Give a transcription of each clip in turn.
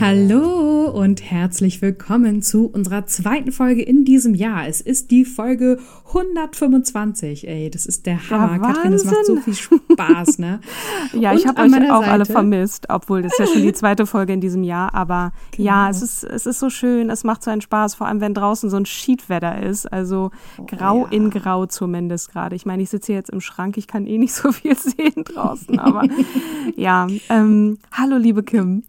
Hallo und herzlich willkommen zu unserer zweiten Folge in diesem Jahr. Es ist die Folge 125. Ey, das ist der Hammer. Ja, Katrin, das macht so viel Spaß, ne? ja, Und ich habe euch auch alle Seite- vermisst, obwohl das ja schon die zweite Folge in diesem Jahr. Aber ja, Genau. es ist, es ist so schön, es macht so einen Spaß, vor allem wenn draußen so ein Schiedwetter ist. Also grau Oh, ja. in grau zumindest gerade. Ich meine, ich sitze hier jetzt im Schrank, ich kann eh nicht so viel sehen draußen. Aber ja, ähm, hallo liebe Kim,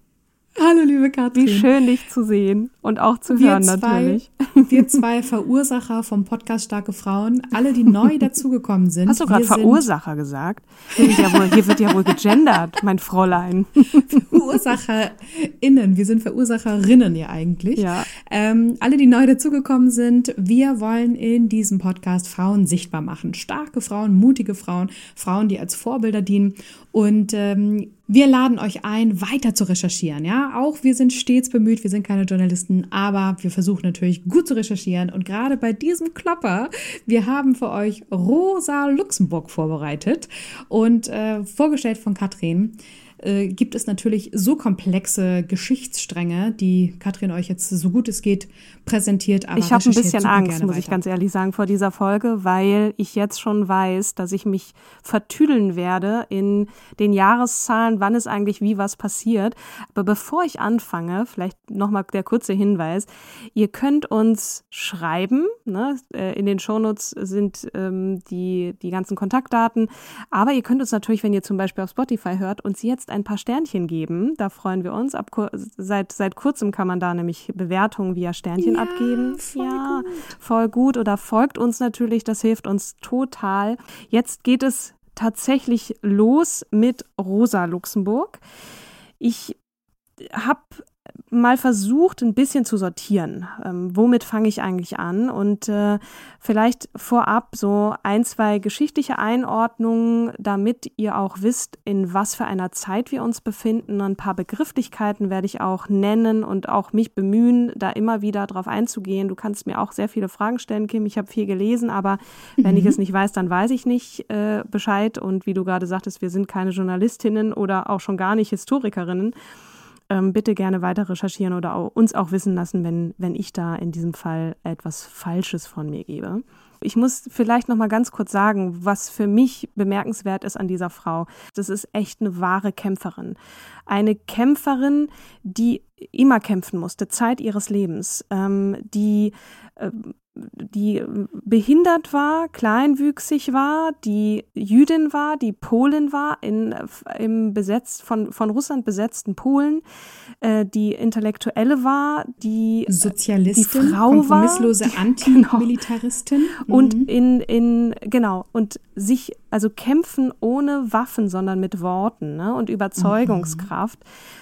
Hallo, liebe Katrin. wie schön dich zu sehen und auch zu Wir hören zwei, natürlich. wir zwei Verursacher vom Podcast Starke Frauen, alle, die neu dazugekommen sind. Hast du gerade Verursacher gesagt? Hier wird, ja wohl, hier wird ja wohl gegendert, mein Fräulein. VerursacherInnen, wir sind Verursacherinnen ja eigentlich. Ja. Ähm, alle, die neu dazugekommen sind, wir wollen in diesem Podcast Frauen sichtbar machen. Starke Frauen, mutige Frauen, Frauen, die als Vorbilder dienen. Und ähm, wir laden euch ein, weiter zu recherchieren. Ja, auch wir sind stets bemüht, wir sind keine Journalisten, aber wir versuchen natürlich gut zu recherchieren. Und gerade bei diesem Klopper, wir haben für euch Rosa Luxemburg vorbereitet und äh, vorgestellt von Katrin äh, gibt es natürlich so komplexe Geschichtsstränge, die Katrin euch jetzt so gut es geht präsentiert. Aber Ich habe ein bisschen Angst, muss ich weiter. ganz ehrlich sagen, vor dieser Folge, weil ich jetzt schon weiß, dass ich mich vertüdeln werde in den Jahreszahlen, wann ist eigentlich wie was passiert. Aber bevor ich anfange, vielleicht nochmal der kurze Hinweis, ihr könnt uns schreiben, ne? äh, in den Shownotes sind ähm, die, die ganzen Kontaktdaten, aber ihr könnt uns natürlich, wenn ihr zum Beispiel auf Spotify hört, uns jetzt ein paar Sternchen geben, da freuen wir uns. Ab, seit, seit kurzem kann man da nämlich Bewertungen via Sternchen Ja, abgeben. voll ja, voll gut. Oder folgt uns natürlich, das hilft uns total. Jetzt geht es tatsächlich los mit Rosa Luxemburg. Ich habe mal versucht, ein bisschen zu sortieren. Ähm, womit fange ich eigentlich an? Und äh, vielleicht vorab so ein, zwei geschichtliche Einordnungen, damit ihr auch wisst, in was für einer Zeit wir uns befinden. Ein paar Begrifflichkeiten werde ich auch nennen und auch mich bemühen, da immer wieder drauf einzugehen. Du kannst mir auch sehr viele Fragen stellen, Kim. Ich habe viel gelesen, aber wenn ich es nicht weiß, dann weiß ich nicht äh, Bescheid. Und wie du gerade sagtest, wir sind keine Journalistinnen oder auch schon gar nicht Historikerinnen ähm, bitte gerne weiter recherchieren oder auch, uns auch wissen lassen, wenn, wenn ich da in diesem Fall etwas Falsches von mir gebe. Ich muss vielleicht noch mal ganz kurz sagen, was für mich bemerkenswert ist an dieser Frau. Das ist echt eine wahre Kämpferin. Eine Kämpferin, die immer kämpfen musste, Zeit ihres Lebens, ähm, die äh, die behindert war, kleinwüchsig war, die Jüdin war, die Polin war, in, im besetzt, von, von Russland besetzten Polen, äh, die Intellektuelle war, die Sozialistin, die Frau war, kompromisslose die- Antimilitaristin. und Mhm. in, in, genau, und sich, also kämpfen ohne Waffen, sondern mit Worten ne, und Überzeugungskraft.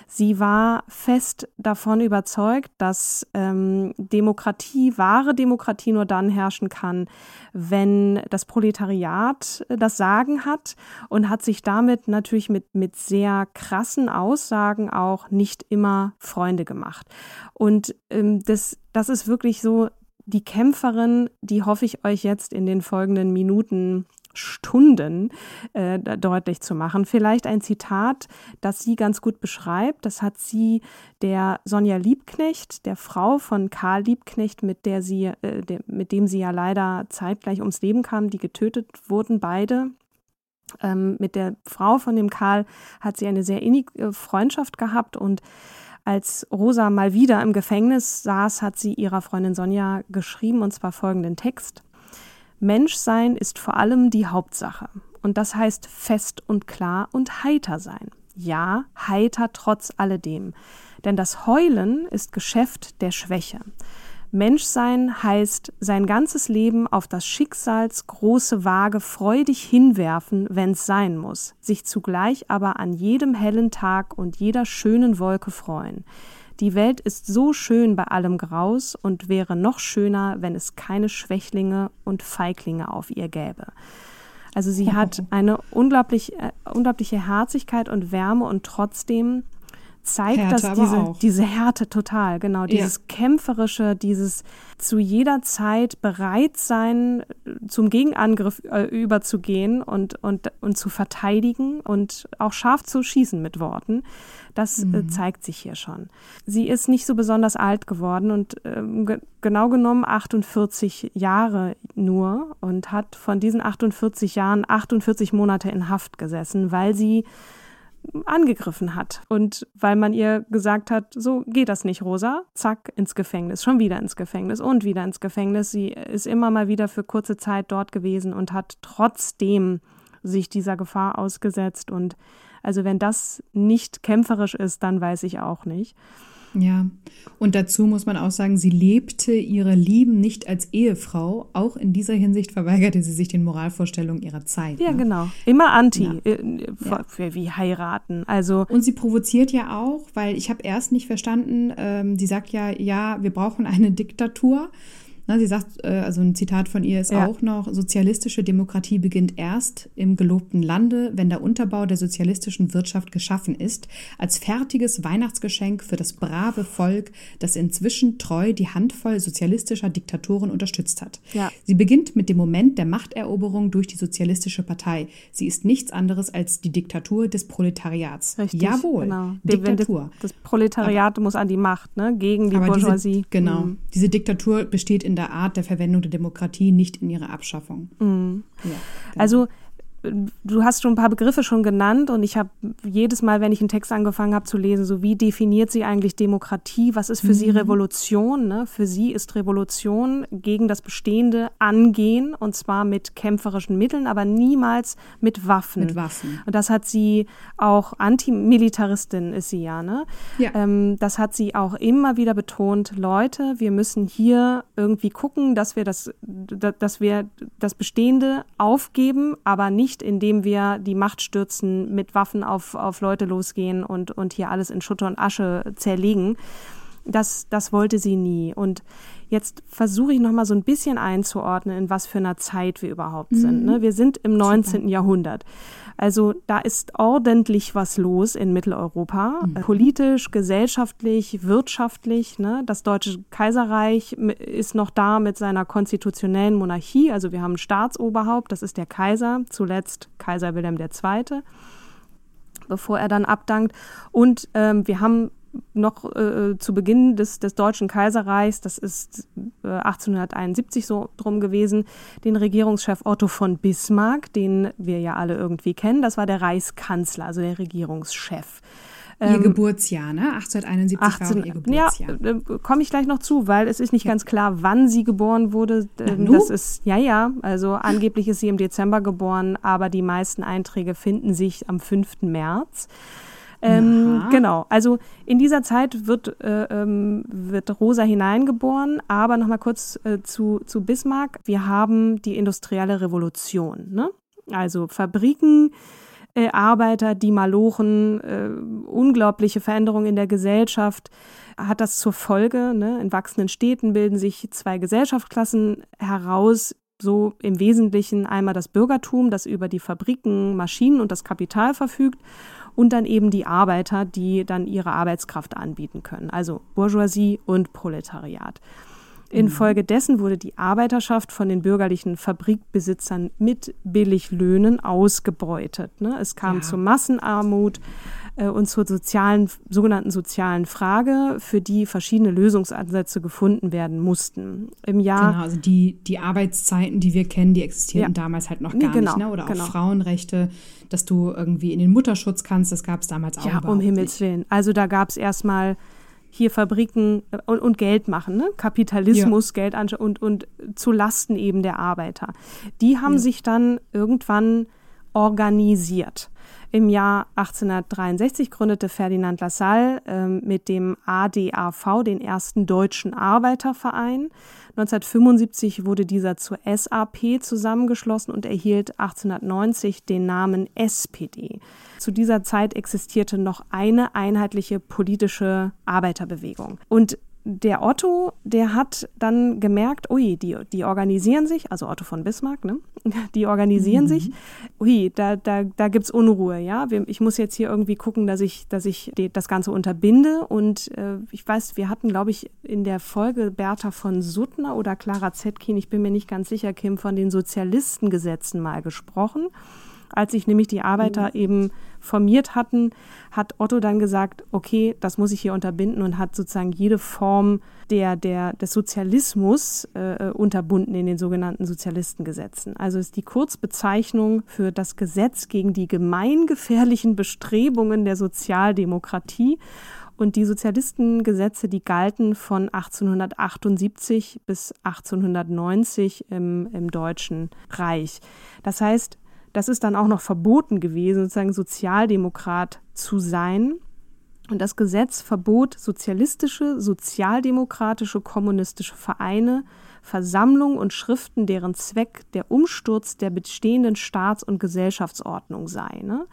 Sie war fest davon überzeugt, dass ähm, Demokratie, wahre Demokratie nur dann herrschen kann, wenn das Proletariat äh, das Sagen hat und hat sich damit natürlich mit, mit sehr krassen Aussagen auch nicht immer Freunde gemacht. Und ähm, das, das ist wirklich so die Kämpferin, die hoffe ich euch jetzt in den folgenden Minuten Stunden äh, deutlich zu machen. Vielleicht ein Zitat, das sie ganz gut beschreibt. Das hat sie der Sonja Liebknecht, der Frau von Karl Liebknecht, mit der sie, äh, der, mit dem sie ja leider zeitgleich ums Leben kam, die getötet wurden, beide Ähm, mit der Frau von dem Karl hat sie eine sehr innige Freundschaft gehabt und als Rosa mal wieder im Gefängnis saß, hat sie ihrer Freundin Sonja geschrieben, und zwar folgenden Text. Menschsein ist vor allem die Hauptsache. Und das heißt fest und klar und heiter sein. Ja, heiter trotz alledem. Denn das Heulen ist Geschäft der Schwäche. Menschsein heißt sein ganzes Leben auf das Schicksals große Waage freudig hinwerfen, wenn's sein muss, sich zugleich aber an jedem hellen Tag und jeder schönen Wolke freuen. Die Welt ist so schön bei allem Graus und wäre noch schöner, wenn es keine Schwächlinge und Feiglinge auf ihr gäbe. Also sie hat eine unglaublich, äh, unglaubliche Herzlichkeit und Wärme und trotzdem zeigt Härte das aber diese, auch. diese Härte total, genau, dieses kämpferische, dieses zu jeder Zeit bereit sein, zum Gegenangriff äh, überzugehen und, und, und zu verteidigen und auch scharf zu schießen mit Worten. Das Mhm. äh, zeigt sich hier schon. Sie ist nicht so besonders alt geworden und ähm, ge genau genommen 48 Jahre nur und hat von diesen 48 Jahren 48 Monate in Haft gesessen, weil sie angegriffen hat. Und weil man ihr gesagt hat, so geht das nicht, Rosa, zack, ins Gefängnis, schon wieder ins Gefängnis und wieder ins Gefängnis. Sie ist immer mal wieder für kurze Zeit dort gewesen und hat trotzdem sich dieser Gefahr ausgesetzt. Und also wenn das nicht kämpferisch ist, dann weiß ich auch nicht. Ja, und dazu muss man auch sagen, sie lebte ihre Lieben nicht als Ehefrau. Auch in dieser Hinsicht verweigerte sie sich den Moralvorstellungen ihrer Zeit. Ja, ne? genau. Immer anti, Ja. äh, für, für wie heiraten. Also Und sie provoziert ja auch, weil ich habe erst nicht verstanden, ähm, sie sagt ja, ja, wir brauchen eine Diktatur. Na, sie sagt, äh, also ein Zitat von ihr ist Ja. auch noch, sozialistische Demokratie beginnt erst im gelobten Lande, wenn der Unterbau der sozialistischen Wirtschaft geschaffen ist, als fertiges Weihnachtsgeschenk für das brave Volk, das inzwischen treu die Handvoll sozialistischer Diktatoren unterstützt hat. Ja. Sie beginnt mit dem Moment der Machteroberung durch die sozialistische Partei. Sie ist nichts anderes als die Diktatur des Proletariats. richtig. Jawohl, Genau. Diktatur. Das, das Proletariat muss an die Macht, ne? Gegen die Aber Bourgeoisie. Diese, genau. Mhm. Diese Diktatur besteht in der Art der Verwendung der Demokratie, nicht in ihrer Abschaffung. Ja, genau. Also du hast schon ein paar Begriffe schon genannt und ich habe jedes Mal, wenn ich einen Text angefangen habe zu lesen, so wie definiert sie eigentlich Demokratie? Was ist für Mhm. sie Revolution? Ne? Für sie ist Revolution gegen das Bestehende angehen und zwar mit kämpferischen Mitteln, aber niemals mit Waffen. Mit Waffen. Und das hat sie auch Antimilitaristin ist sie ja, ne? Ja. Ähm, das hat sie auch immer wieder betont. Leute, wir müssen hier irgendwie gucken, dass wir das, da- dass wir das Bestehende aufgeben, aber nicht, indem wir die Macht stürzen, mit Waffen auf, auf Leute losgehen und, und hier alles in Schutt und Asche zerlegen. Das, das wollte sie nie. Und jetzt versuche ich noch mal so ein bisschen einzuordnen, in was für einer Zeit wir überhaupt sind. Ne? Wir sind im 19. Jahrhundert. Also da ist ordentlich was los in Mitteleuropa, äh, politisch, gesellschaftlich, wirtschaftlich. Ne? Das Deutsche Kaiserreich ist noch da mit seiner konstitutionellen Monarchie. Also wir haben ein Staatsoberhaupt, das ist der Kaiser, zuletzt Kaiser Wilhelm II bevor er dann abdankt. Und ähm, wir haben noch äh, zu Beginn des, des Deutschen Kaiserreichs, das ist äh, 1871 so drum gewesen, den Regierungschef Otto von Bismarck, den wir ja alle irgendwie kennen. Das war der Reichskanzler, also der Regierungschef. Ihr Geburtsjahr, ne? 1871 war auch 18, ihr ja, Geburtsjahr. äh, komme ich gleich noch zu, weil es ist nicht ganz klar, wann sie geboren wurde. Ähm? Das ist, ja, ja, also angeblich ist sie im Dezember geboren, aber die meisten Einträge finden sich am 5. März. Ähm, genau, also in dieser Zeit wird, äh, ähm, wird Rosa hineingeboren, aber nochmal kurz äh, zu, zu Bismarck. Wir haben die industrielle Revolution, ne? also Fabriken, äh, Arbeiter, die Malochen, äh, unglaubliche Veränderungen in der Gesellschaft hat das zur Folge. Ne? In wachsenden Städten bilden sich zwei Gesellschaftsklassen heraus. So im Wesentlichen einmal das Bürgertum, das über die Fabriken, Maschinen und das Kapital verfügt und dann eben die Arbeiter, die dann ihre Arbeitskraft anbieten können. Also Bourgeoisie und Proletariat. Infolgedessen wurde die Arbeiterschaft von den bürgerlichen Fabrikbesitzern mit Billiglöhnen ausgebeutet. Ne? Es kam Ja. zu Massenarmut. Äh, und zur sozialen, sogenannten sozialen Frage, für die verschiedene Lösungsansätze gefunden werden mussten. Im Jahr. Genau, also die, die Arbeitszeiten, die wir kennen, die existierten ja. damals halt noch gar genau, nicht, ne? Oder auch genau. Frauenrechte, dass du irgendwie in den Mutterschutz kannst, das gab es damals auch. Ja, um Himmels. Willen. Also da gab es erstmal hier Fabriken äh, und, und, Geld machen, ne? Kapitalismus, ja. Geld und, und zu Lasten eben der Arbeiter. Die haben ja. sich dann irgendwann organisiert. Im Jahr 1863 gründete Ferdinand Lassalle äh, mit dem ADAV den ersten deutschen Arbeiterverein. 1975 wurde dieser zur SAP zusammengeschlossen und erhielt 1890 den Namen SPD. Zu dieser Zeit existierte noch eine einheitliche politische Arbeiterbewegung. Und der Otto, der hat dann gemerkt, ui, die, die organisieren sich, also Otto von Bismarck, ne? Die organisieren mhm. sich, ui, da, da, da gibt's Unruhe, ja. Ich muss jetzt hier irgendwie gucken, dass ich, dass ich das Ganze unterbinde. Und äh, ich weiß, wir hatten, glaube ich, in der Folge Bertha von Suttner oder Clara Zetkin, ich bin mir nicht ganz sicher, Kim, von den Sozialistengesetzen mal gesprochen. Als sich nämlich die Arbeiter mhm. eben formiert hatten, hat Otto dann gesagt, okay, das muss ich hier unterbinden und hat sozusagen jede Form der, der, des Sozialismus äh, unterbunden in den sogenannten Sozialistengesetzen. Also ist die Kurzbezeichnung für das Gesetz gegen die gemeingefährlichen Bestrebungen der Sozialdemokratie. Und die Sozialistengesetze, die galten von 1878 bis 1890 im, im Deutschen Reich. Das heißt, das ist dann auch noch verboten gewesen, sozusagen Sozialdemokrat zu sein. Und das Gesetz verbot sozialistische, sozialdemokratische, kommunistische Vereine, Versammlungen und Schriften, deren Zweck der Umsturz der bestehenden Staats- und Gesellschaftsordnung sei. Ne?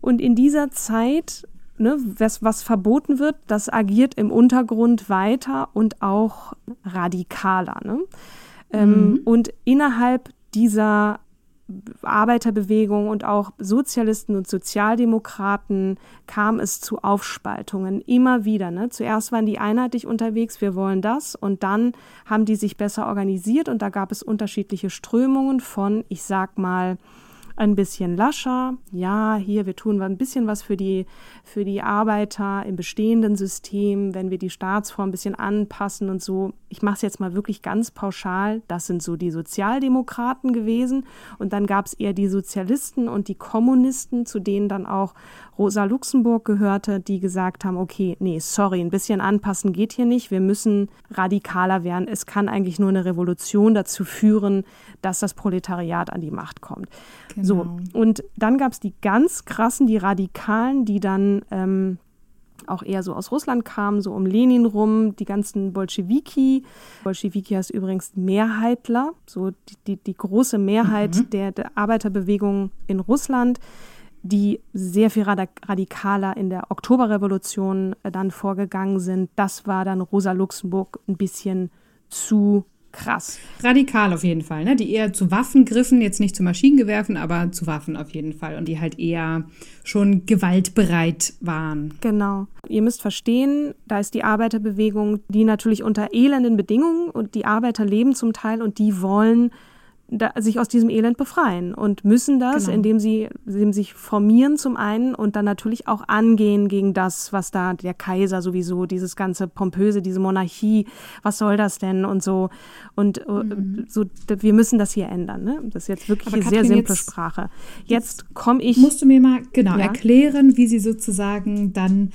Und in dieser Zeit, ne, was, was verboten wird, das agiert im Untergrund weiter und auch radikaler. Ne? Ähm, mhm. Ähm, und innerhalb dieser Arbeiterbewegung und auch Sozialisten und Sozialdemokraten kam es zu Aufspaltungen immer wieder. Ne? Zuerst waren die einheitlich unterwegs, wir wollen das, und dann haben die sich besser organisiert und da gab es unterschiedliche Strömungen von, ich sag mal, ein bisschen lascher. Ja, hier, wir tun ein bisschen was für die, für die Arbeiter im bestehenden System, wenn wir die Staatsform ein bisschen anpassen und so. Ich mache es jetzt mal wirklich ganz pauschal. Das sind so die Sozialdemokraten gewesen. Und dann gab es eher die Sozialisten und die Kommunisten, zu denen dann auch Rosa Luxemburg gehörte, die gesagt haben, okay, nee, sorry, ein bisschen anpassen geht hier nicht. Wir müssen radikaler werden. Es kann eigentlich nur eine Revolution dazu führen, dass das Proletariat an die Macht kommt. Genau. So, und dann gab es die ganz krassen, die Radikalen, die dann ähm, auch eher so aus Russland kamen, so um Lenin rum, die ganzen Bolschewiki. Bolschewiki heißt übrigens Mehrheitler, so die, die, die große Mehrheit mhm. der, der Arbeiterbewegung in Russland die sehr viel radikaler in der Oktoberrevolution äh, dann vorgegangen sind. Das war dann Rosa Luxemburg ein bisschen zu krass. Radikal auf jeden Fall, ne? Die eher zu Waffen griffen, jetzt nicht zu Maschinengewerfen, aber zu Waffen auf jeden Fall und die halt eher schon gewaltbereit waren. Genau. Ihr müsst verstehen, da ist die Arbeiterbewegung, die natürlich unter elenden Bedingungen und die Arbeiter leben zum Teil und die wollen da, sich aus diesem Elend befreien und müssen das, genau. indem sie indem sich formieren zum einen und dann natürlich auch angehen gegen das, was da der Kaiser sowieso, dieses ganze pompöse, diese Monarchie, was soll das denn und so und äh, mhm. so, wir müssen das hier ändern. Ne? Das ist jetzt wirklich eine sehr simple jetzt, Sprache. Jetzt, jetzt komme ich. Musst du mir mal genau ja? erklären, wie sie sozusagen dann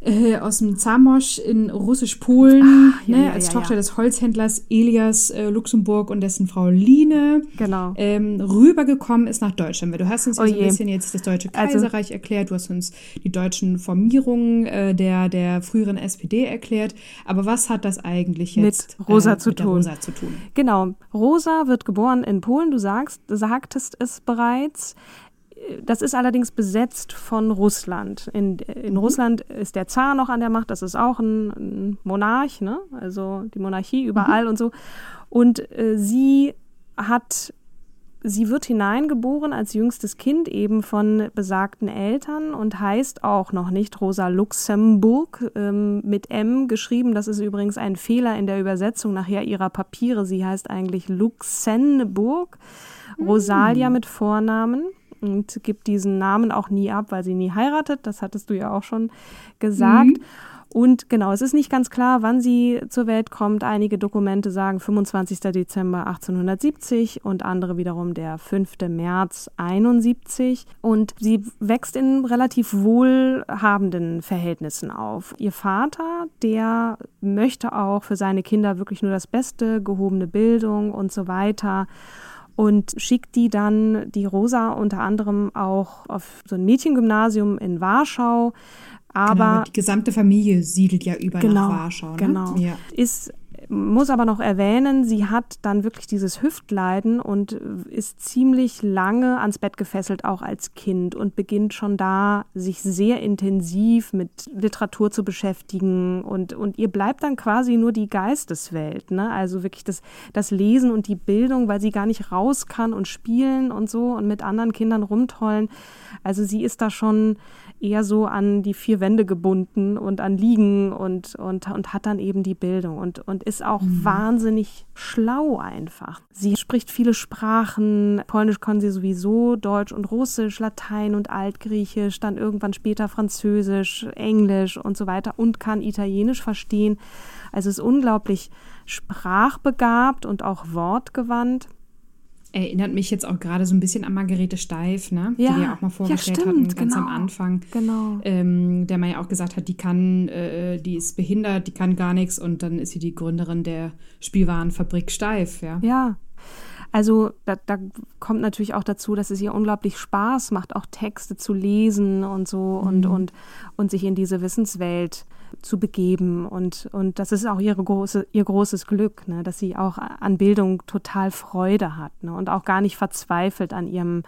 äh, aus dem Zamosch in Russisch-Polen, ah, ja, ne, ja, als ja, Tochter des Holzhändlers Elias äh, Luxemburg und dessen Frau Line, genau. ähm, rübergekommen ist nach Deutschland. Du hast uns oh so ein bisschen jetzt das Deutsche also Kaiserreich also, erklärt, du hast uns die deutschen Formierungen äh, der, der früheren SPD erklärt. Aber was hat das eigentlich jetzt mit Rosa, äh, zu, mit tun? Rosa zu tun? Genau. Rosa wird geboren in Polen, du sagst, sagtest es bereits. Das ist allerdings besetzt von Russland. In, in mhm. Russland ist der Zar noch an der Macht, das ist auch ein, ein Monarch, ne? also die Monarchie überall mhm. und so. Und äh, sie hat, sie wird hineingeboren als jüngstes Kind eben von besagten Eltern und heißt auch noch nicht Rosa Luxemburg ähm, mit M geschrieben. Das ist übrigens ein Fehler in der Übersetzung nachher ihrer Papiere. Sie heißt eigentlich Luxemburg. Mhm. Rosalia mit Vornamen und gibt diesen Namen auch nie ab, weil sie nie heiratet. Das hattest du ja auch schon gesagt. Mhm. Und genau, es ist nicht ganz klar, wann sie zur Welt kommt. Einige Dokumente sagen 25. Dezember 1870 und andere wiederum der 5. März 71. Und sie wächst in relativ wohlhabenden Verhältnissen auf. Ihr Vater, der möchte auch für seine Kinder wirklich nur das Beste, gehobene Bildung und so weiter und schickt die dann, die Rosa unter anderem auch auf so ein Mädchengymnasium in Warschau. Aber genau, die gesamte Familie siedelt ja über genau, nach Warschau. Ne? Genau. Ja. Ist muss aber noch erwähnen, sie hat dann wirklich dieses Hüftleiden und ist ziemlich lange ans Bett gefesselt, auch als Kind und beginnt schon da, sich sehr intensiv mit Literatur zu beschäftigen und, und ihr bleibt dann quasi nur die Geisteswelt, ne? also wirklich das, das Lesen und die Bildung, weil sie gar nicht raus kann und spielen und so und mit anderen Kindern rumtollen. Also sie ist da schon eher so an die vier Wände gebunden und an Liegen und, und, und hat dann eben die Bildung und, und ist auch mhm. wahnsinnig schlau einfach. Sie spricht viele Sprachen. Polnisch kann sie sowieso, Deutsch und Russisch, Latein und Altgriechisch, dann irgendwann später Französisch, Englisch und so weiter und kann Italienisch verstehen. Also ist unglaublich sprachbegabt und auch wortgewandt erinnert mich jetzt auch gerade so ein bisschen an Margarete Steif, ne? Ja, die wir auch mal vorgestellt ja, stimmt, hatten, ganz genau, am Anfang. Genau. Ähm, der man ja auch gesagt hat, die kann, äh, die ist behindert, die kann gar nichts und dann ist sie die Gründerin der Spielwarenfabrik Steif, ja. Ja. Also da, da kommt natürlich auch dazu, dass es ihr unglaublich Spaß macht, auch Texte zu lesen und so mhm. und, und, und sich in diese Wissenswelt äh, zu begeben. Und, und das ist auch ihre große, ihr großes Glück, ne? dass sie auch an Bildung total Freude hat ne? und auch gar nicht verzweifelt an ihrem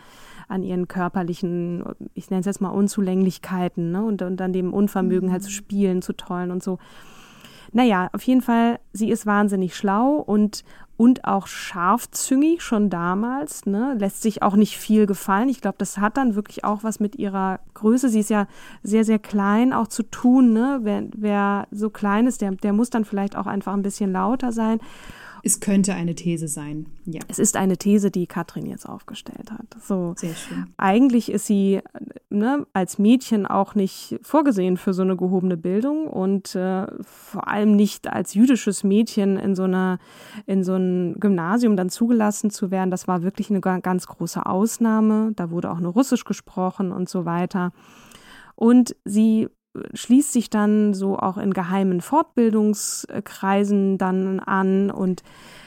an ihren körperlichen, ich nenne es jetzt mal Unzulänglichkeiten ne? und, und an dem Unvermögen halt zu mhm. spielen, zu tollen und so. Naja, auf jeden Fall, sie ist wahnsinnig schlau und, und auch scharfzüngig schon damals, ne? lässt sich auch nicht viel gefallen. Ich glaube, das hat dann wirklich auch was mit ihrer Größe. Sie ist ja sehr, sehr klein auch zu tun. Ne? Wer, wer so klein ist, der, der muss dann vielleicht auch einfach ein bisschen lauter sein. Es könnte eine These sein, ja. Es ist eine These, die Katrin jetzt aufgestellt hat. So. Sehr schön. Eigentlich ist sie ne, als Mädchen auch nicht vorgesehen für so eine gehobene Bildung und äh, vor allem nicht als jüdisches Mädchen in so einer in so ein Gymnasium dann zugelassen zu werden. Das war wirklich eine ganz große Ausnahme. Da wurde auch nur Russisch gesprochen und so weiter. Und sie schließt sich dann so auch in geheimen Fortbildungskreisen dann an und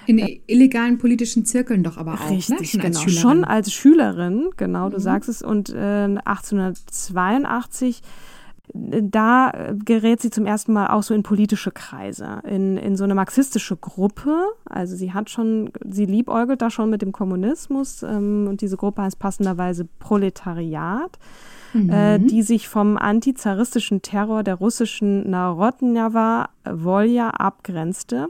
in äh, illegalen politischen Zirkeln doch aber auch. Ne? Richtig, ne? schon genau. Als schon als Schülerin, genau, du mhm. sagst es. Und äh, 1882 äh, da gerät sie zum ersten Mal auch so in politische Kreise, in, in so eine marxistische Gruppe. Also sie hat schon, sie liebäugelt da schon mit dem Kommunismus ähm, und diese Gruppe heißt passenderweise Proletariat mhm. äh, die sich vom antizaristischen Terror der russischen Narodnjawa Volja abgrenzte.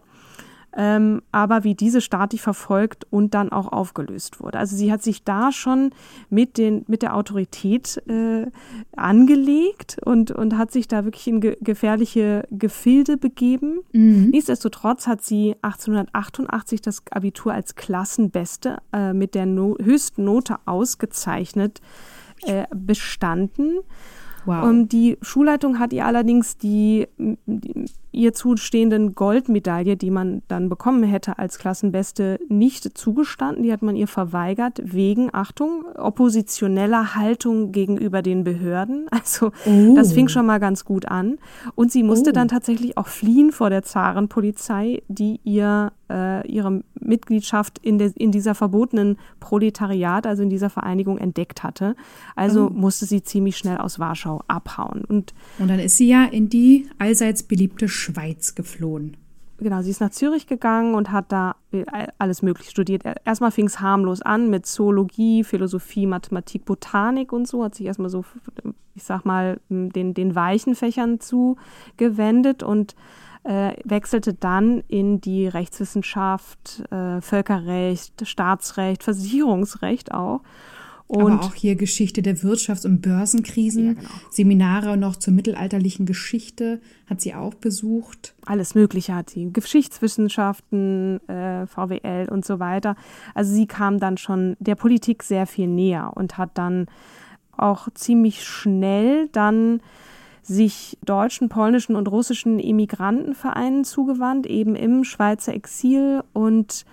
Ähm, aber wie diese staatlich verfolgt und dann auch aufgelöst wurde. Also sie hat sich da schon mit, den, mit der Autorität äh, angelegt und, und hat sich da wirklich in ge gefährliche Gefilde begeben. Mhm. Nichtsdestotrotz hat sie 1888 das Abitur als Klassenbeste äh, mit der no höchsten Note ausgezeichnet äh, bestanden. Wow. Um, die Schulleitung hat ihr allerdings die, die, ihr zustehenden Goldmedaille, die man dann bekommen hätte als Klassenbeste, nicht zugestanden. Die hat man ihr verweigert wegen, Achtung, oppositioneller Haltung gegenüber den Behörden. Also oh. das fing schon mal ganz gut an. Und sie musste oh. dann tatsächlich auch fliehen vor der Zarenpolizei, die ihr äh, ihre Mitgliedschaft in, de, in dieser verbotenen Proletariat, also in dieser Vereinigung, entdeckt hatte. Also oh. musste sie ziemlich schnell aus Warschau abhauen. Und, Und dann ist sie ja in die allseits beliebte Schweiz geflohen. Genau, sie ist nach Zürich gegangen und hat da alles Mögliche studiert. Erstmal fing es harmlos an mit Zoologie, Philosophie, Mathematik, Botanik und so, hat sich erstmal so, ich sag mal, den, den weichen Fächern zugewendet und äh, wechselte dann in die Rechtswissenschaft, äh, Völkerrecht, Staatsrecht, Versicherungsrecht auch Und Aber auch hier Geschichte der Wirtschafts- und Börsenkrisen, ja, genau. Seminare noch zur mittelalterlichen Geschichte hat sie auch besucht. Alles Mögliche hat sie, Geschichtswissenschaften, äh, VWL und so weiter. Also sie kam dann schon der Politik sehr viel näher und hat dann auch ziemlich schnell dann sich deutschen, polnischen und russischen Immigrantenvereinen zugewandt, eben im Schweizer Exil und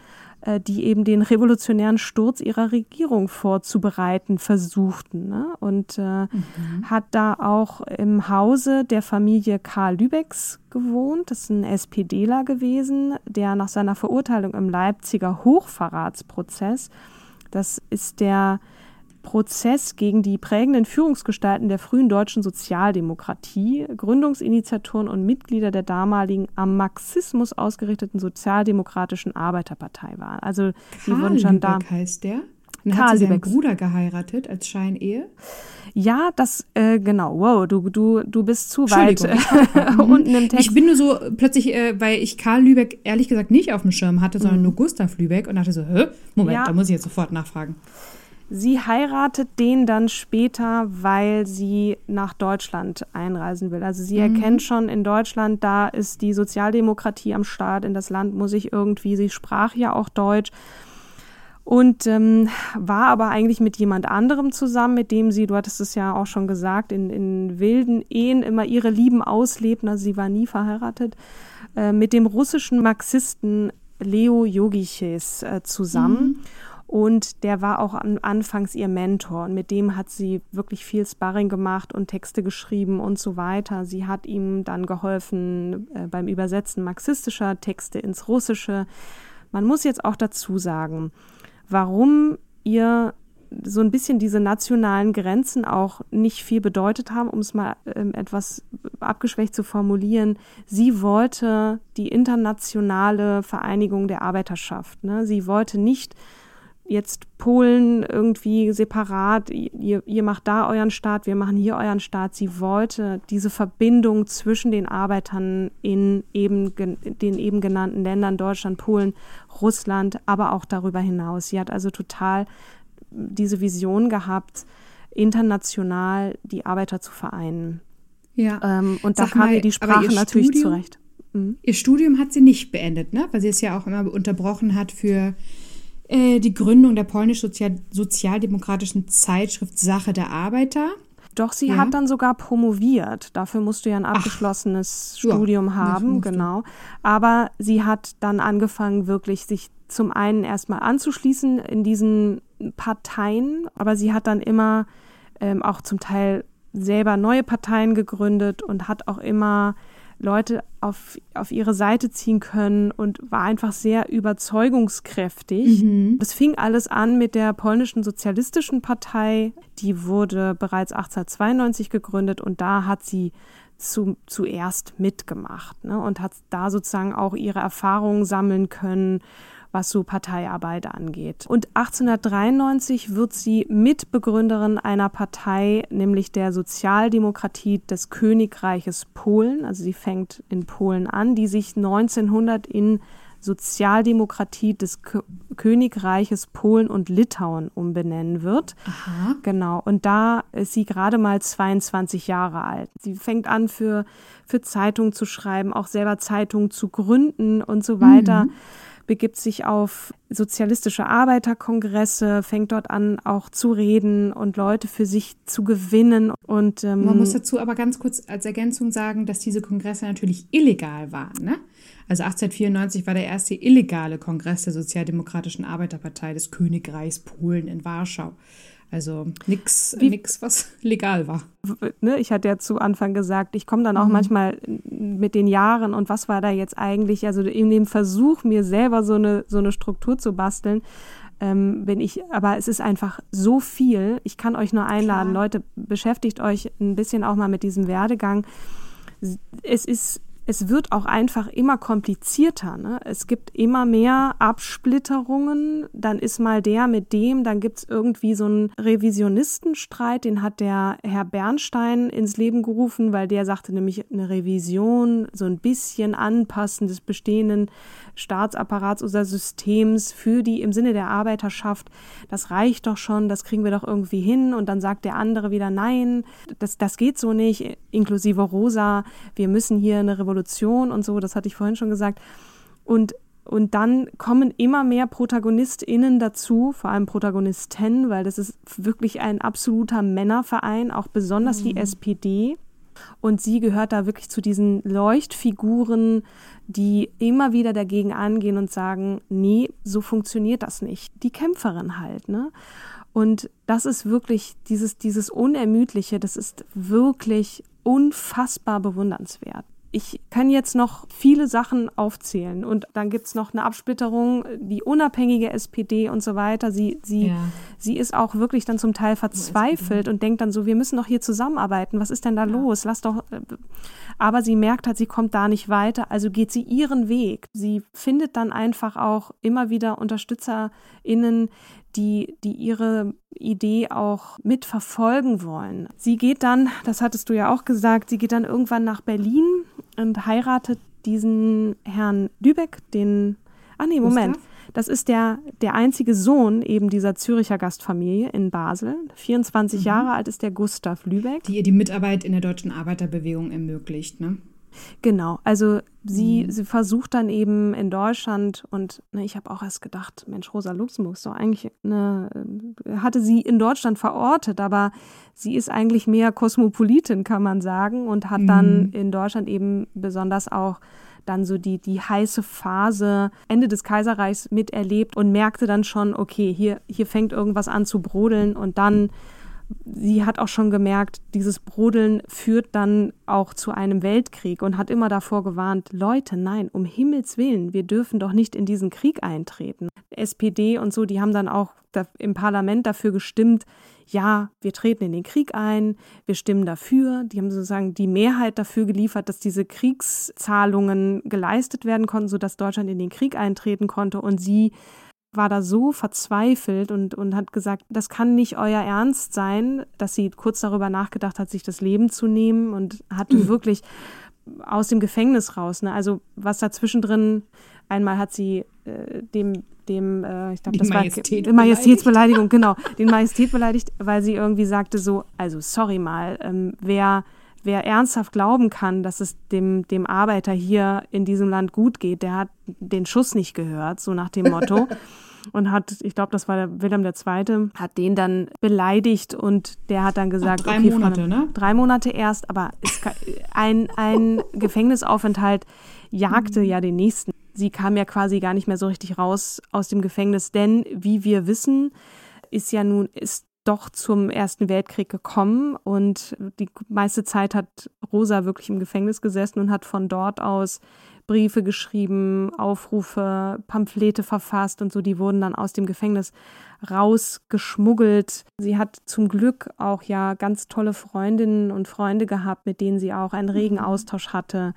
die eben den revolutionären Sturz ihrer Regierung vorzubereiten versuchten. Ne? Und äh, mhm. hat da auch im Hause der Familie Karl Lübecks gewohnt. Das ist ein SPDler gewesen, der nach seiner Verurteilung im Leipziger Hochverratsprozess, das ist der Prozess gegen die prägenden Führungsgestalten der frühen deutschen Sozialdemokratie, Gründungsinitiatoren und Mitglieder der damaligen am Marxismus ausgerichteten Sozialdemokratischen Arbeiterpartei waren. Also die wurden schon da. heißt der? Und Karl hat sie seinen Bruder geheiratet als Scheinehe? Ja, das, äh, genau, wow, du, du, du bist zu weit äh, unten im Text. Ich bin nur so plötzlich, äh, weil ich Karl Lübeck ehrlich gesagt nicht auf dem Schirm hatte, sondern mhm. nur Gustav Lübeck und dachte so, Hä? Moment, ja. da muss ich jetzt sofort nachfragen. Sie heiratet den dann später, weil sie nach Deutschland einreisen will. Also sie mhm. erkennt schon in Deutschland, da ist die Sozialdemokratie am Start, in das Land muss ich irgendwie, sie sprach ja auch Deutsch und ähm, war aber eigentlich mit jemand anderem zusammen, mit dem sie, du hattest es ja auch schon gesagt, in, in wilden Ehen immer ihre Lieben auslebten. Also sie war nie verheiratet, äh, mit dem russischen Marxisten Leo Yogiches äh, zusammen. Mhm. Und der war auch an, anfangs ihr Mentor. Und mit dem hat sie wirklich viel Sparring gemacht und Texte geschrieben und so weiter. Sie hat ihm dann geholfen äh, beim Übersetzen marxistischer Texte ins Russische. Man muss jetzt auch dazu sagen, warum ihr so ein bisschen diese nationalen Grenzen auch nicht viel bedeutet haben, um es mal ähm, etwas abgeschwächt zu formulieren. Sie wollte die internationale Vereinigung der Arbeiterschaft. Ne? Sie wollte nicht jetzt Polen irgendwie separat, ihr, ihr macht da euren Staat, wir machen hier euren Staat. Sie wollte diese Verbindung zwischen den Arbeitern in eben den eben genannten Ländern, Deutschland, Polen, Russland, aber auch darüber hinaus. Sie hat also total diese Vision gehabt, international die Arbeiter zu vereinen. Ja. Ähm, und da Sag kam mal, ihr die Sprache natürlich Studium, zurecht. Mhm. Ihr Studium hat sie nicht beendet, ne? Weil sie es ja auch immer unterbrochen hat für äh, die Gründung der polnisch-sozialdemokratischen Zeitschrift Sache der Arbeiter. Doch, sie ja. hat dann sogar promoviert. Dafür musst du ja ein abgeschlossenes Ach, Studium ja, haben, genau. Aber sie hat dann angefangen, wirklich sich zum einen erstmal anzuschließen in diesen Parteien, aber sie hat dann immer ähm, auch zum Teil selber neue Parteien gegründet und hat auch immer Leute auf, auf ihre Seite ziehen können und war einfach sehr überzeugungskräftig. Mhm. Das fing alles an mit der polnischen Sozialistischen Partei. Die wurde bereits 1892 gegründet und da hat sie zu, zuerst mitgemacht ne, und hat da sozusagen auch ihre Erfahrungen sammeln können was so Parteiarbeit angeht. Und 1893 wird sie Mitbegründerin einer Partei, nämlich der Sozialdemokratie des Königreiches Polen. Also sie fängt in Polen an, die sich 1900 in Sozialdemokratie des K Königreiches Polen und Litauen umbenennen wird. Aha. Genau. Und da ist sie gerade mal 22 Jahre alt. Sie fängt an, für, für Zeitungen zu schreiben, auch selber Zeitungen zu gründen und so weiter. Mhm begibt sich auf sozialistische Arbeiterkongresse, fängt dort an, auch zu reden und Leute für sich zu gewinnen. Und ähm, man muss dazu aber ganz kurz als Ergänzung sagen, dass diese Kongresse natürlich illegal waren. Ne? Also 1894 war der erste illegale Kongress der Sozialdemokratischen Arbeiterpartei des Königreichs Polen in Warschau. Also nichts, nix, was legal war. Ne, ich hatte ja zu Anfang gesagt, ich komme dann auch mhm. manchmal mit den Jahren und was war da jetzt eigentlich, also in dem Versuch, mir selber so eine, so eine Struktur zu basteln, ähm, bin ich, aber es ist einfach so viel. Ich kann euch nur einladen, Klar. Leute, beschäftigt euch ein bisschen auch mal mit diesem Werdegang. Es ist es wird auch einfach immer komplizierter. Ne? Es gibt immer mehr Absplitterungen. Dann ist mal der mit dem, dann gibt es irgendwie so einen Revisionistenstreit, den hat der Herr Bernstein ins Leben gerufen, weil der sagte nämlich eine Revision, so ein bisschen Anpassen des bestehenden Staatsapparats oder Systems für die im Sinne der Arbeiterschaft, das reicht doch schon, das kriegen wir doch irgendwie hin. Und dann sagt der andere wieder, nein, das, das geht so nicht, inklusive Rosa, wir müssen hier eine Revolution und so, das hatte ich vorhin schon gesagt. Und und dann kommen immer mehr ProtagonistInnen dazu, vor allem Protagonisten, weil das ist wirklich ein absoluter Männerverein, auch besonders mhm. die SPD. Und sie gehört da wirklich zu diesen Leuchtfiguren, die immer wieder dagegen angehen und sagen, nee, so funktioniert das nicht. Die Kämpferin halt, ne? Und das ist wirklich dieses, dieses Unermüdliche, das ist wirklich unfassbar bewundernswert ich kann jetzt noch viele Sachen aufzählen und dann gibt's noch eine Absplitterung, die unabhängige SPD und so weiter. Sie, sie, ja. sie ist auch wirklich dann zum Teil verzweifelt und denkt dann so, wir müssen doch hier zusammenarbeiten. Was ist denn da ja. los? Lass doch. Äh, aber sie merkt halt, sie kommt da nicht weiter, also geht sie ihren Weg. Sie findet dann einfach auch immer wieder UnterstützerInnen, die, die ihre Idee auch mitverfolgen wollen. Sie geht dann, das hattest du ja auch gesagt, sie geht dann irgendwann nach Berlin und heiratet diesen Herrn Lübeck, den, ah nee, Moment, das ist der, der einzige Sohn eben dieser Züricher Gastfamilie in Basel. 24 mhm. Jahre alt ist der Gustav Lübeck. Die ihr die Mitarbeit in der deutschen Arbeiterbewegung ermöglicht, ne? Genau, also sie, mhm. sie versucht dann eben in Deutschland und ne, ich habe auch erst gedacht, Mensch, Rosa Luxemburg ist doch eigentlich eine, äh, hatte sie in Deutschland verortet, aber sie ist eigentlich mehr Kosmopolitin, kann man sagen, und hat mhm. dann in Deutschland eben besonders auch dann so die, die heiße Phase Ende des Kaiserreichs miterlebt und merkte dann schon, okay, hier, hier fängt irgendwas an zu brodeln und dann sie hat auch schon gemerkt, dieses Brodeln führt dann auch zu einem Weltkrieg und hat immer davor gewarnt, Leute, nein, um Himmels willen, wir dürfen doch nicht in diesen Krieg eintreten. SPD und so, die haben dann auch im Parlament dafür gestimmt, ja, wir treten in den Krieg ein, wir stimmen dafür. Die haben sozusagen die Mehrheit dafür geliefert, dass diese Kriegszahlungen geleistet werden konnten, sodass Deutschland in den Krieg eintreten konnte. Und sie war da so verzweifelt und, und hat gesagt, das kann nicht euer Ernst sein, dass sie kurz darüber nachgedacht hat, sich das Leben zu nehmen und hatte mhm. wirklich aus dem Gefängnis raus. Ne? Also was da zwischendrin, einmal hat sie äh, dem, dem äh, ich glaube, das Majestät war Majestätsbeleidigung, genau, den Majestät beleidigt, weil sie irgendwie sagte so, also sorry mal, ähm, wer wer ernsthaft glauben kann, dass es dem, dem Arbeiter hier in diesem Land gut geht, der hat den Schuss nicht gehört, so nach dem Motto. und hat, ich glaube, das war der Wilhelm II., hat den dann beleidigt und der hat dann gesagt, Ach, drei okay, Monate, ne? Drei Monate erst, aber ein, ein Gefängnisaufenthalt jagte mhm. ja den nächsten. Sie kam ja quasi gar nicht mehr so richtig raus aus dem Gefängnis, denn wie wir wissen, ist ja nun, ist doch zum Ersten Weltkrieg gekommen und die meiste Zeit hat Rosa wirklich im Gefängnis gesessen und hat von dort aus Briefe geschrieben, Aufrufe, Pamphlete verfasst und so, die wurden dann aus dem Gefängnis rausgeschmuggelt. Sie hat zum Glück auch ja ganz tolle Freundinnen und Freunde gehabt, mit denen sie auch einen regen mhm. Austausch hatte.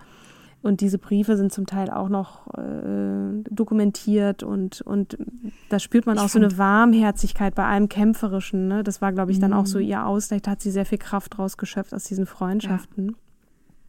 Und diese Briefe sind zum Teil auch noch äh, dokumentiert und, und da spürt man auch so eine Warmherzigkeit bei allem Kämpferischen. Ne? Das war, glaube ich, dann auch so mhm. ihr Ausgleich. Da hat sie sehr viel Kraft rausgeschöpft aus diesen Freundschaften.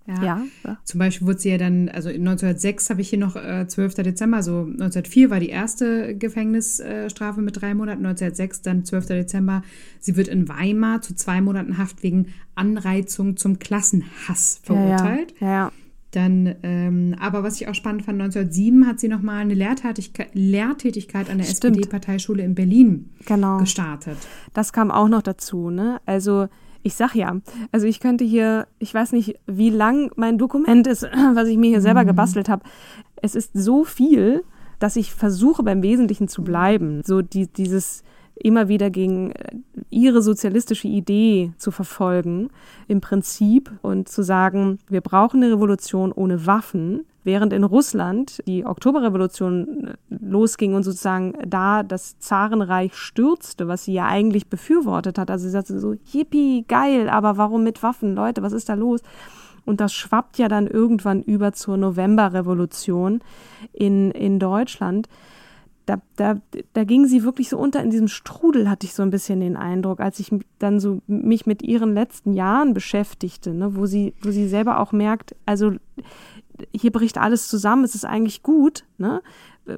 Ja. Ja. ja. Zum Beispiel wurde sie ja dann, also 1906 habe ich hier noch äh, 12. Dezember, so 1904 war die erste Gefängnisstrafe mit drei Monaten, 1906 dann 12. Dezember. Sie wird in Weimar zu zwei Monaten Haft wegen Anreizung zum Klassenhass verurteilt. Ja, ja. ja. Dann, ähm, aber was ich auch spannend fand, 1907 hat sie nochmal eine Lehrtätigkeit, Lehrtätigkeit an der SPD-Parteischule in Berlin genau. gestartet. Das kam auch noch dazu, ne? Also ich sag ja, also ich könnte hier, ich weiß nicht, wie lang mein Dokument ist, was ich mir hier selber mhm. gebastelt habe. Es ist so viel, dass ich versuche beim Wesentlichen zu bleiben. So die, dieses immer wieder gegen äh, ihre sozialistische Idee zu verfolgen, im Prinzip, und zu sagen, wir brauchen eine Revolution ohne Waffen, während in Russland die Oktoberrevolution äh, losging und sozusagen da das Zarenreich stürzte, was sie ja eigentlich befürwortet hat. Also sie sagte so, yippie, geil, aber warum mit Waffen, Leute, was ist da los? Und das schwappt ja dann irgendwann über zur Novemberrevolution in, in Deutschland. Da, da, da ging sie wirklich so unter in diesem Strudel, hatte ich so ein bisschen den Eindruck, als ich dann so mich mit ihren letzten Jahren beschäftigte, ne, wo sie, wo sie selber auch merkt, also hier bricht alles zusammen, es ist eigentlich gut, ne?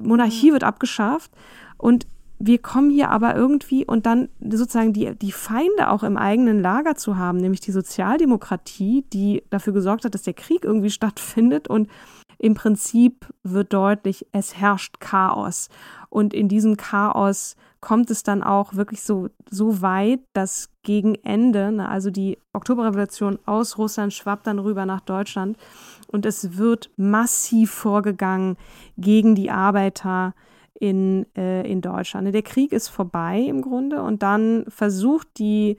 Monarchie wird abgeschafft und wir kommen hier aber irgendwie und dann sozusagen die, die Feinde auch im eigenen Lager zu haben, nämlich die Sozialdemokratie, die dafür gesorgt hat, dass der Krieg irgendwie stattfindet und im Prinzip wird deutlich, es herrscht Chaos. Und in diesem Chaos kommt es dann auch wirklich so, so weit, dass gegen Ende, ne, also die Oktoberrevolution aus Russland schwappt dann rüber nach Deutschland und es wird massiv vorgegangen gegen die Arbeiter, in, äh, in Deutschland. Der Krieg ist vorbei im Grunde und dann versucht die,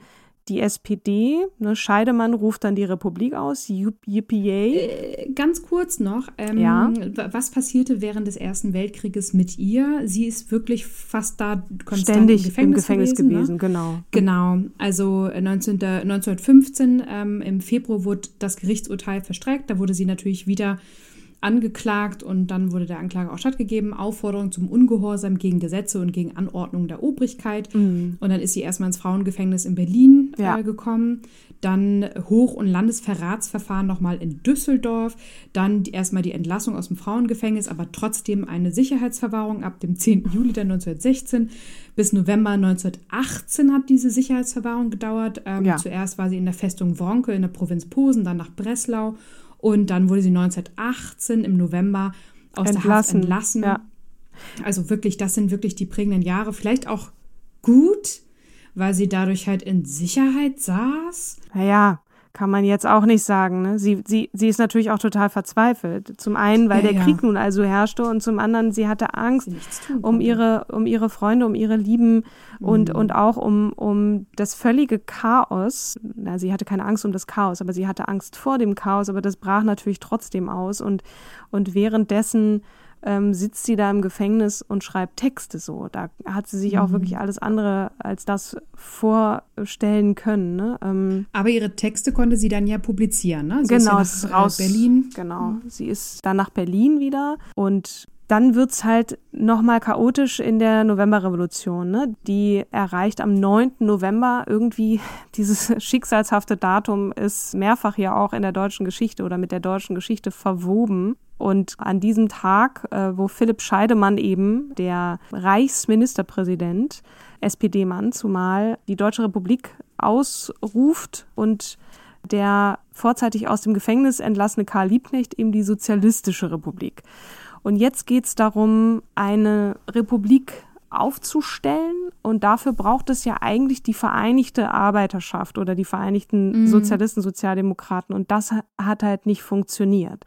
die SPD, ne, Scheidemann ruft dann die Republik aus, UPA. Äh, ganz kurz noch, ähm, ja. was passierte während des Ersten Weltkrieges mit ihr? Sie ist wirklich fast da konstant Ständig im Gefängnis, im Gefängnis gewesen, gewesen ne? genau. Genau, also 19, 1915 ähm, im Februar wurde das Gerichtsurteil verstreckt, da wurde sie natürlich wieder angeklagt und dann wurde der Anklage auch stattgegeben. Aufforderung zum Ungehorsam gegen Gesetze und gegen Anordnungen der Obrigkeit. Mhm. Und dann ist sie erstmal ins Frauengefängnis in Berlin ja. äh, gekommen. Dann Hoch- und Landesverratsverfahren nochmal in Düsseldorf. Dann die, erstmal die Entlassung aus dem Frauengefängnis, aber trotzdem eine Sicherheitsverwahrung ab dem 10. Juli dann 1916. Bis November 1918 hat diese Sicherheitsverwahrung gedauert. Ähm, ja. Zuerst war sie in der Festung Wronke in der Provinz Posen, dann nach Breslau und dann wurde sie 1918 im November aus entlassen. der Haft entlassen. Ja. Also wirklich, das sind wirklich die prägenden Jahre. Vielleicht auch gut, weil sie dadurch halt in Sicherheit saß. Naja, kann man jetzt auch nicht sagen. Ne? Sie, sie, sie ist natürlich auch total verzweifelt. Zum einen, weil ja, der ja. Krieg nun also herrschte und zum anderen, sie hatte Angst sie um ihre, um ihre Freunde, um ihre Lieben mhm. und, und auch um, um das völlige Chaos. Na, sie hatte keine Angst um das Chaos, aber sie hatte Angst vor dem Chaos, aber das brach natürlich trotzdem aus und, und währenddessen ähm, sitzt sie da im Gefängnis und schreibt Texte so. Da hat sie sich mhm. auch wirklich alles andere als das vorstellen können. Ne? Ähm, Aber ihre Texte konnte sie dann ja publizieren, ne? Sie genau, ist ja nach, äh, raus. Berlin. Genau, mhm. sie ist dann nach Berlin wieder und dann wird es halt nochmal chaotisch in der Novemberrevolution. Ne? Die erreicht am 9. November irgendwie dieses schicksalshafte Datum ist mehrfach ja auch in der deutschen Geschichte oder mit der deutschen Geschichte verwoben. Und an diesem Tag, äh, wo Philipp Scheidemann eben, der Reichsministerpräsident, SPD-Mann zumal, die Deutsche Republik ausruft und der vorzeitig aus dem Gefängnis entlassene Karl Liebknecht eben die Sozialistische Republik. Und jetzt geht es darum, eine Republik aufzustellen. Und dafür braucht es ja eigentlich die vereinigte Arbeiterschaft oder die vereinigten mhm. Sozialisten, Sozialdemokraten. Und das hat halt nicht funktioniert.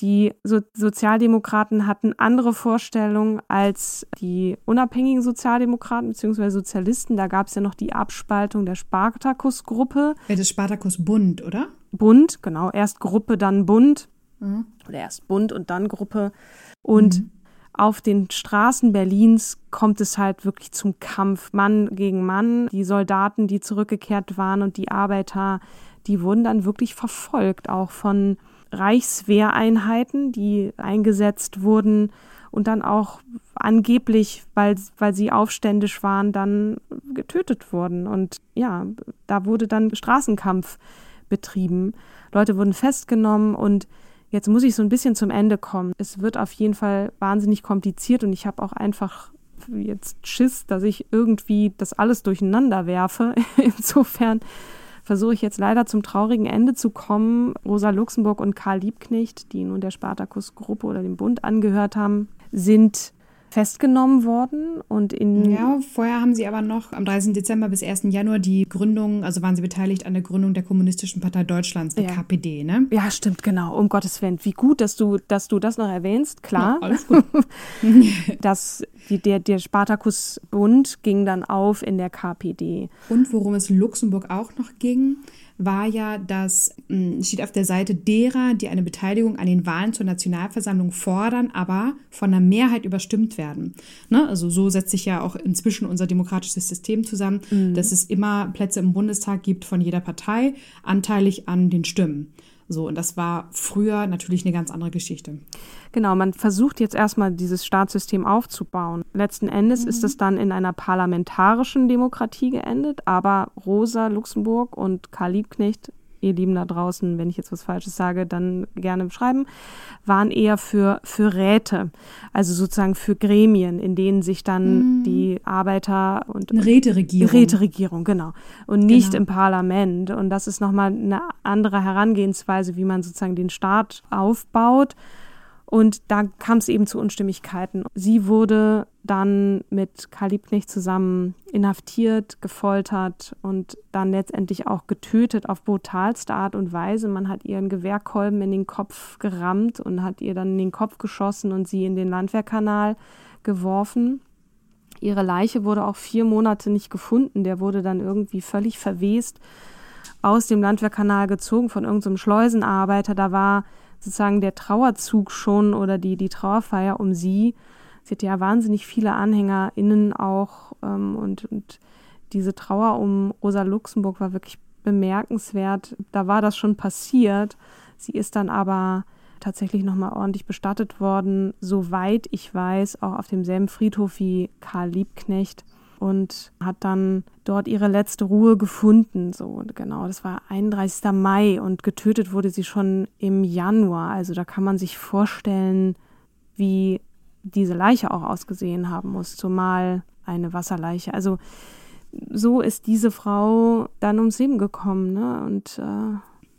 Die so Sozialdemokraten hatten andere Vorstellungen als die unabhängigen Sozialdemokraten bzw. Sozialisten. Da gab es ja noch die Abspaltung der Spartakus-Gruppe. Ja, das Spartakus-Bund, oder? Bund, genau. Erst Gruppe, dann Bund. Mhm. Oder erst Bund und dann Gruppe. Und mhm. auf den Straßen Berlins kommt es halt wirklich zum Kampf Mann gegen Mann. Die Soldaten, die zurückgekehrt waren und die Arbeiter, die wurden dann wirklich verfolgt, auch von Reichswehreinheiten, die eingesetzt wurden und dann auch angeblich, weil, weil sie aufständisch waren, dann getötet wurden. Und ja, da wurde dann Straßenkampf betrieben. Leute wurden festgenommen und jetzt muss ich so ein bisschen zum Ende kommen. Es wird auf jeden Fall wahnsinnig kompliziert und ich habe auch einfach jetzt Schiss, dass ich irgendwie das alles durcheinander werfe. Insofern versuche ich jetzt leider zum traurigen Ende zu kommen. Rosa Luxemburg und Karl Liebknecht, die nun der Spartakus-Gruppe oder dem Bund angehört haben, sind festgenommen worden und in ja vorher haben sie aber noch am 30. Dezember bis 1. Januar die Gründung also waren sie beteiligt an der Gründung der kommunistischen Partei Deutschlands der ja. KPD ne ja stimmt genau um Gottes Willen wie gut dass du dass du das noch erwähnst klar ja, alles gut. dass die, der der Spartakus Bund ging dann auf in der KPD und worum es Luxemburg auch noch ging war ja, dass hm, steht auf der Seite derer, die eine Beteiligung an den Wahlen zur Nationalversammlung fordern, aber von der Mehrheit überstimmt werden. Ne? Also so setzt sich ja auch inzwischen unser demokratisches System zusammen, mhm. dass es immer Plätze im Bundestag gibt von jeder Partei, anteilig an den Stimmen. So, und das war früher natürlich eine ganz andere Geschichte. Genau, man versucht jetzt erstmal dieses Staatssystem aufzubauen. Letzten Endes mhm. ist es dann in einer parlamentarischen Demokratie geendet, aber Rosa Luxemburg und Karl Liebknecht ihr Lieben da draußen, wenn ich jetzt was Falsches sage, dann gerne schreiben, waren eher für, für Räte, also sozusagen für Gremien, in denen sich dann mhm. die Arbeiter und. Eine Räteregierung. Räteregierung, genau. Und nicht genau. im Parlament. Und das ist nochmal eine andere Herangehensweise, wie man sozusagen den Staat aufbaut. Und da kam es eben zu Unstimmigkeiten. Sie wurde dann mit Karl Liebknecht zusammen inhaftiert, gefoltert und dann letztendlich auch getötet auf brutalste Art und Weise. Man hat ihren Gewehrkolben in den Kopf gerammt und hat ihr dann in den Kopf geschossen und sie in den Landwehrkanal geworfen. Ihre Leiche wurde auch vier Monate nicht gefunden. Der wurde dann irgendwie völlig verwest aus dem Landwehrkanal gezogen von irgendeinem Schleusenarbeiter. Da war sozusagen der Trauerzug schon oder die, die Trauerfeier um sie. Sie hatte ja wahnsinnig viele AnhängerInnen auch ähm, und, und diese Trauer um Rosa Luxemburg war wirklich bemerkenswert. Da war das schon passiert. Sie ist dann aber tatsächlich nochmal ordentlich bestattet worden, soweit ich weiß, auch auf demselben Friedhof wie Karl Liebknecht und hat dann dort ihre letzte Ruhe gefunden. So, genau, das war 31. Mai und getötet wurde sie schon im Januar. Also da kann man sich vorstellen, wie diese Leiche auch ausgesehen haben muss, zumal eine Wasserleiche. Also so ist diese Frau dann ums Leben gekommen, ne? Und äh,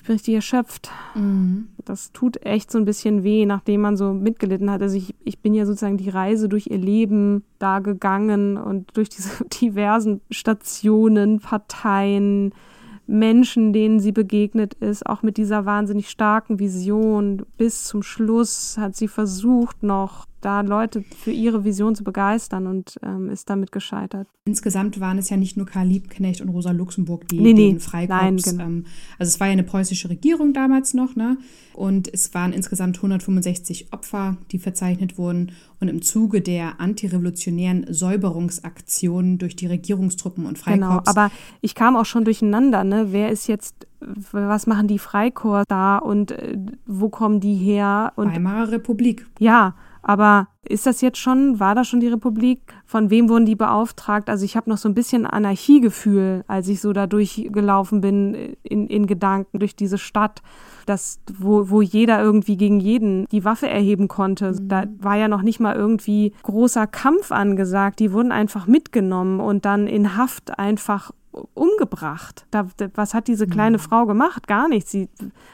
richtig erschöpft. Mhm. Das tut echt so ein bisschen weh, nachdem man so mitgelitten hat. Also ich, ich bin ja sozusagen die Reise durch ihr Leben da gegangen und durch diese diversen Stationen, Parteien, Menschen, denen sie begegnet ist, auch mit dieser wahnsinnig starken Vision. Bis zum Schluss hat sie versucht, noch da Leute für ihre Vision zu begeistern und ähm, ist damit gescheitert. Insgesamt waren es ja nicht nur Karl Liebknecht und Rosa Luxemburg, die nee, nee. den Freikorps, Nein, genau. ähm, also es war ja eine preußische Regierung damals noch, ne? Und es waren insgesamt 165 Opfer, die verzeichnet wurden. Und im Zuge der antirevolutionären Säuberungsaktionen durch die Regierungstruppen und Freikorps. Genau, aber ich kam auch schon durcheinander, ne? Wer ist jetzt was machen die Freikorps da und äh, wo kommen die her? Und, Weimarer Republik. Ja, aber ist das jetzt schon, war das schon die Republik? Von wem wurden die beauftragt? Also ich habe noch so ein bisschen Anarchiegefühl, als ich so da durchgelaufen bin in, in Gedanken durch diese Stadt, das, wo, wo jeder irgendwie gegen jeden die Waffe erheben konnte. Mhm. Da war ja noch nicht mal irgendwie großer Kampf angesagt. Die wurden einfach mitgenommen und dann in Haft einfach umgebracht. Da, was hat diese kleine mhm. Frau gemacht? Gar nichts. Sie,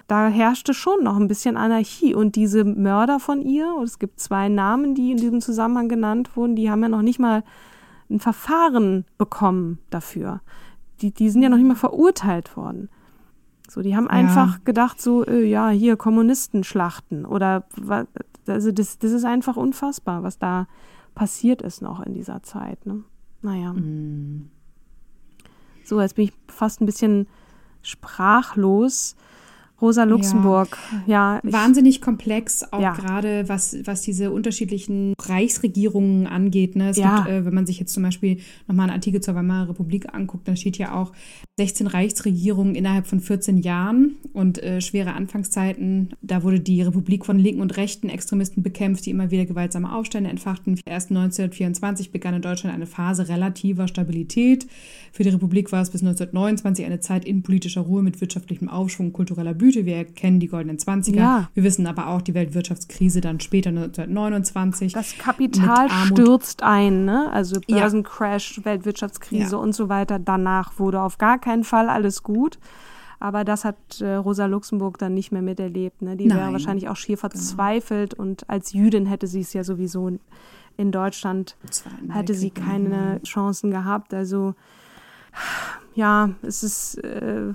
da herrschte schon noch ein bisschen Anarchie. Und diese Mörder von ihr, und es gibt zwei Namen, die in diesem Zusammenhang genannt wurden, die haben ja noch nicht mal ein Verfahren bekommen dafür. Die, die sind ja noch nicht mal verurteilt worden. So, die haben ja. einfach gedacht, so, äh, ja, hier Kommunisten schlachten. Oder also das, das ist einfach unfassbar, was da passiert ist noch in dieser Zeit. Ne? Naja. Mhm. So, jetzt bin ich fast ein bisschen sprachlos. Rosa Luxemburg, ja. ja Wahnsinnig komplex, auch ja. gerade was, was diese unterschiedlichen Reichsregierungen angeht. Ne? Es ja. gibt, äh, wenn man sich jetzt zum Beispiel nochmal einen Artikel zur Weimarer Republik anguckt, dann steht ja auch 16 Reichsregierungen innerhalb von 14 Jahren und äh, schwere Anfangszeiten. Da wurde die Republik von linken und rechten Extremisten bekämpft, die immer wieder gewaltsame Aufstände entfachten. Erst 1924 begann in Deutschland eine Phase relativer Stabilität. Für die Republik war es bis 1929 eine Zeit innenpolitischer Ruhe mit wirtschaftlichem Aufschwung, kultureller Blüte. Blüte. Wir kennen die goldenen Zwanziger. Ja. Wir wissen aber auch die Weltwirtschaftskrise dann später 1929. Das Kapital stürzt ein, ne? Also Börsencrash, ja. Weltwirtschaftskrise ja. und so weiter. Danach wurde auf gar keinen Fall alles gut. Aber das hat äh, Rosa Luxemburg dann nicht mehr miterlebt. Ne? Die wäre wahrscheinlich auch schier genau. verzweifelt genau. und als Jüdin hätte sie es ja sowieso in Deutschland, hätte sie keine Chancen gehabt. Also ja, es ist äh,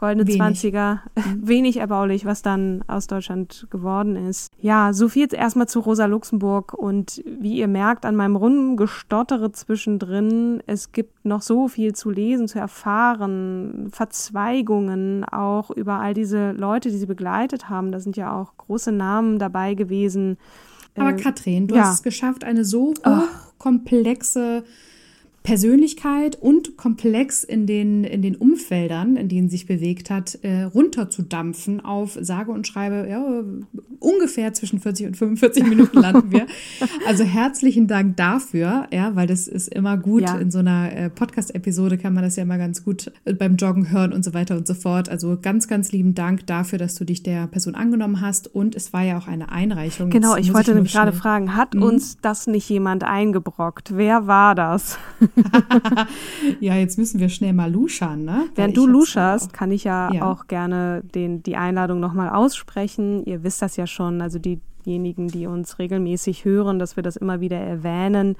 goldene wenig. 20er, mhm. wenig erbaulich, was dann aus Deutschland geworden ist. Ja, so viel jetzt erstmal zu Rosa Luxemburg und wie ihr merkt an meinem runden Gestottere zwischendrin, es gibt noch so viel zu lesen, zu erfahren, Verzweigungen auch über all diese Leute, die sie begleitet haben. Da sind ja auch große Namen dabei gewesen. Aber äh, Katrin, du ja. hast es geschafft, eine so hochkomplexe Persönlichkeit und komplex in den, in den Umfeldern, in denen sich bewegt hat, äh, runterzudampfen auf sage und schreibe, ja, ungefähr zwischen 40 und 45 Minuten landen wir. Also herzlichen Dank dafür, ja, weil das ist immer gut. Ja. In so einer äh, Podcast-Episode kann man das ja immer ganz gut äh, beim Joggen hören und so weiter und so fort. Also ganz, ganz lieben Dank dafür, dass du dich der Person angenommen hast. Und es war ja auch eine Einreichung. Genau, Jetzt ich wollte nämlich gerade fragen, hat mhm. uns das nicht jemand eingebrockt? Wer war das? ja, jetzt müssen wir schnell mal luschern, ne? Während du luscherst, kann ich ja, ja, auch gerne den, die Einladung nochmal aussprechen. Ihr wisst das ja schon, also diejenigen, die uns regelmäßig hören, dass wir das immer wieder erwähnen.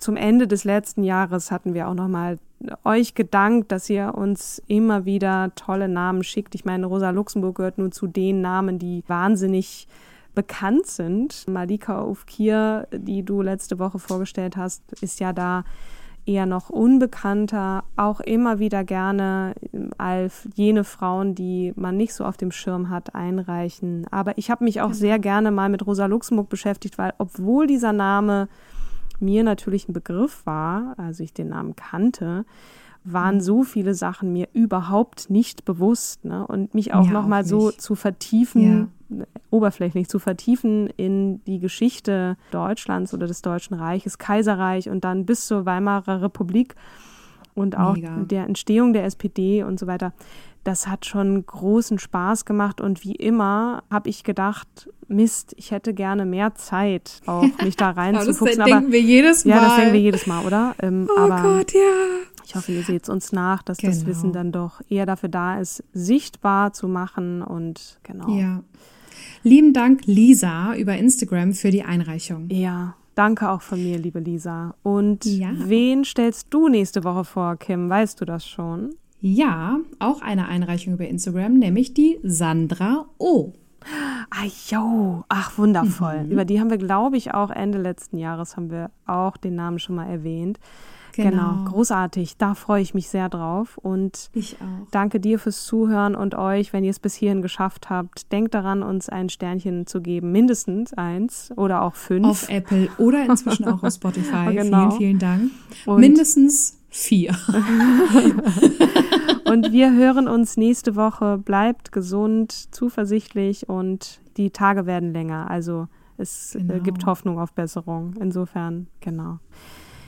Zum Ende des letzten Jahres hatten wir auch nochmal euch gedankt, dass ihr uns immer wieder tolle Namen schickt. Ich meine, Rosa Luxemburg gehört nun zu den Namen, die wahnsinnig bekannt sind. Malika Ufkir, die du letzte Woche vorgestellt hast, ist ja da eher noch unbekannter, auch immer wieder gerne als jene Frauen, die man nicht so auf dem Schirm hat, einreichen. Aber ich habe mich auch sehr gerne mal mit Rosa Luxemburg beschäftigt, weil obwohl dieser Name mir natürlich ein Begriff war, also ich den Namen kannte, waren so viele Sachen mir überhaupt nicht bewusst. Ne? Und mich auch ja, nochmal so zu vertiefen, ja. oberflächlich zu vertiefen in die Geschichte Deutschlands oder des Deutschen Reiches, Kaiserreich und dann bis zur Weimarer Republik und auch Mega. der Entstehung der SPD und so weiter. Das hat schon großen Spaß gemacht und wie immer habe ich gedacht, Mist, ich hätte gerne mehr Zeit, auch mich da reinzufuchsen. das denken wir jedes Mal. Ja, das denken wir jedes Mal, oder? Ähm, oh aber Gott, ja. Ich hoffe, ihr seht es uns nach, dass genau. das Wissen dann doch eher dafür da ist, sichtbar zu machen und genau. Ja. Lieben Dank, Lisa, über Instagram für die Einreichung. Ja, danke auch von mir, liebe Lisa. Und ja. wen stellst du nächste Woche vor, Kim? Weißt du das schon? Ja, auch eine Einreichung über Instagram, nämlich die Sandra O. Ah, jo, ach, wundervoll. Mhm. Über die haben wir, glaube ich, auch Ende letzten Jahres haben wir auch den Namen schon mal erwähnt. Genau. genau. großartig. Da freue ich mich sehr drauf. Und ich auch. danke dir fürs Zuhören und euch, wenn ihr es bis hierhin geschafft habt. Denkt daran, uns ein Sternchen zu geben, mindestens eins oder auch fünf. Auf Apple oder inzwischen auch auf Spotify. genau. Vielen, vielen Dank. Und mindestens vier. und wir hören uns nächste Woche. Bleibt gesund, zuversichtlich und die Tage werden länger. Also es äh, genau. gibt Hoffnung auf Besserung. Insofern, genau.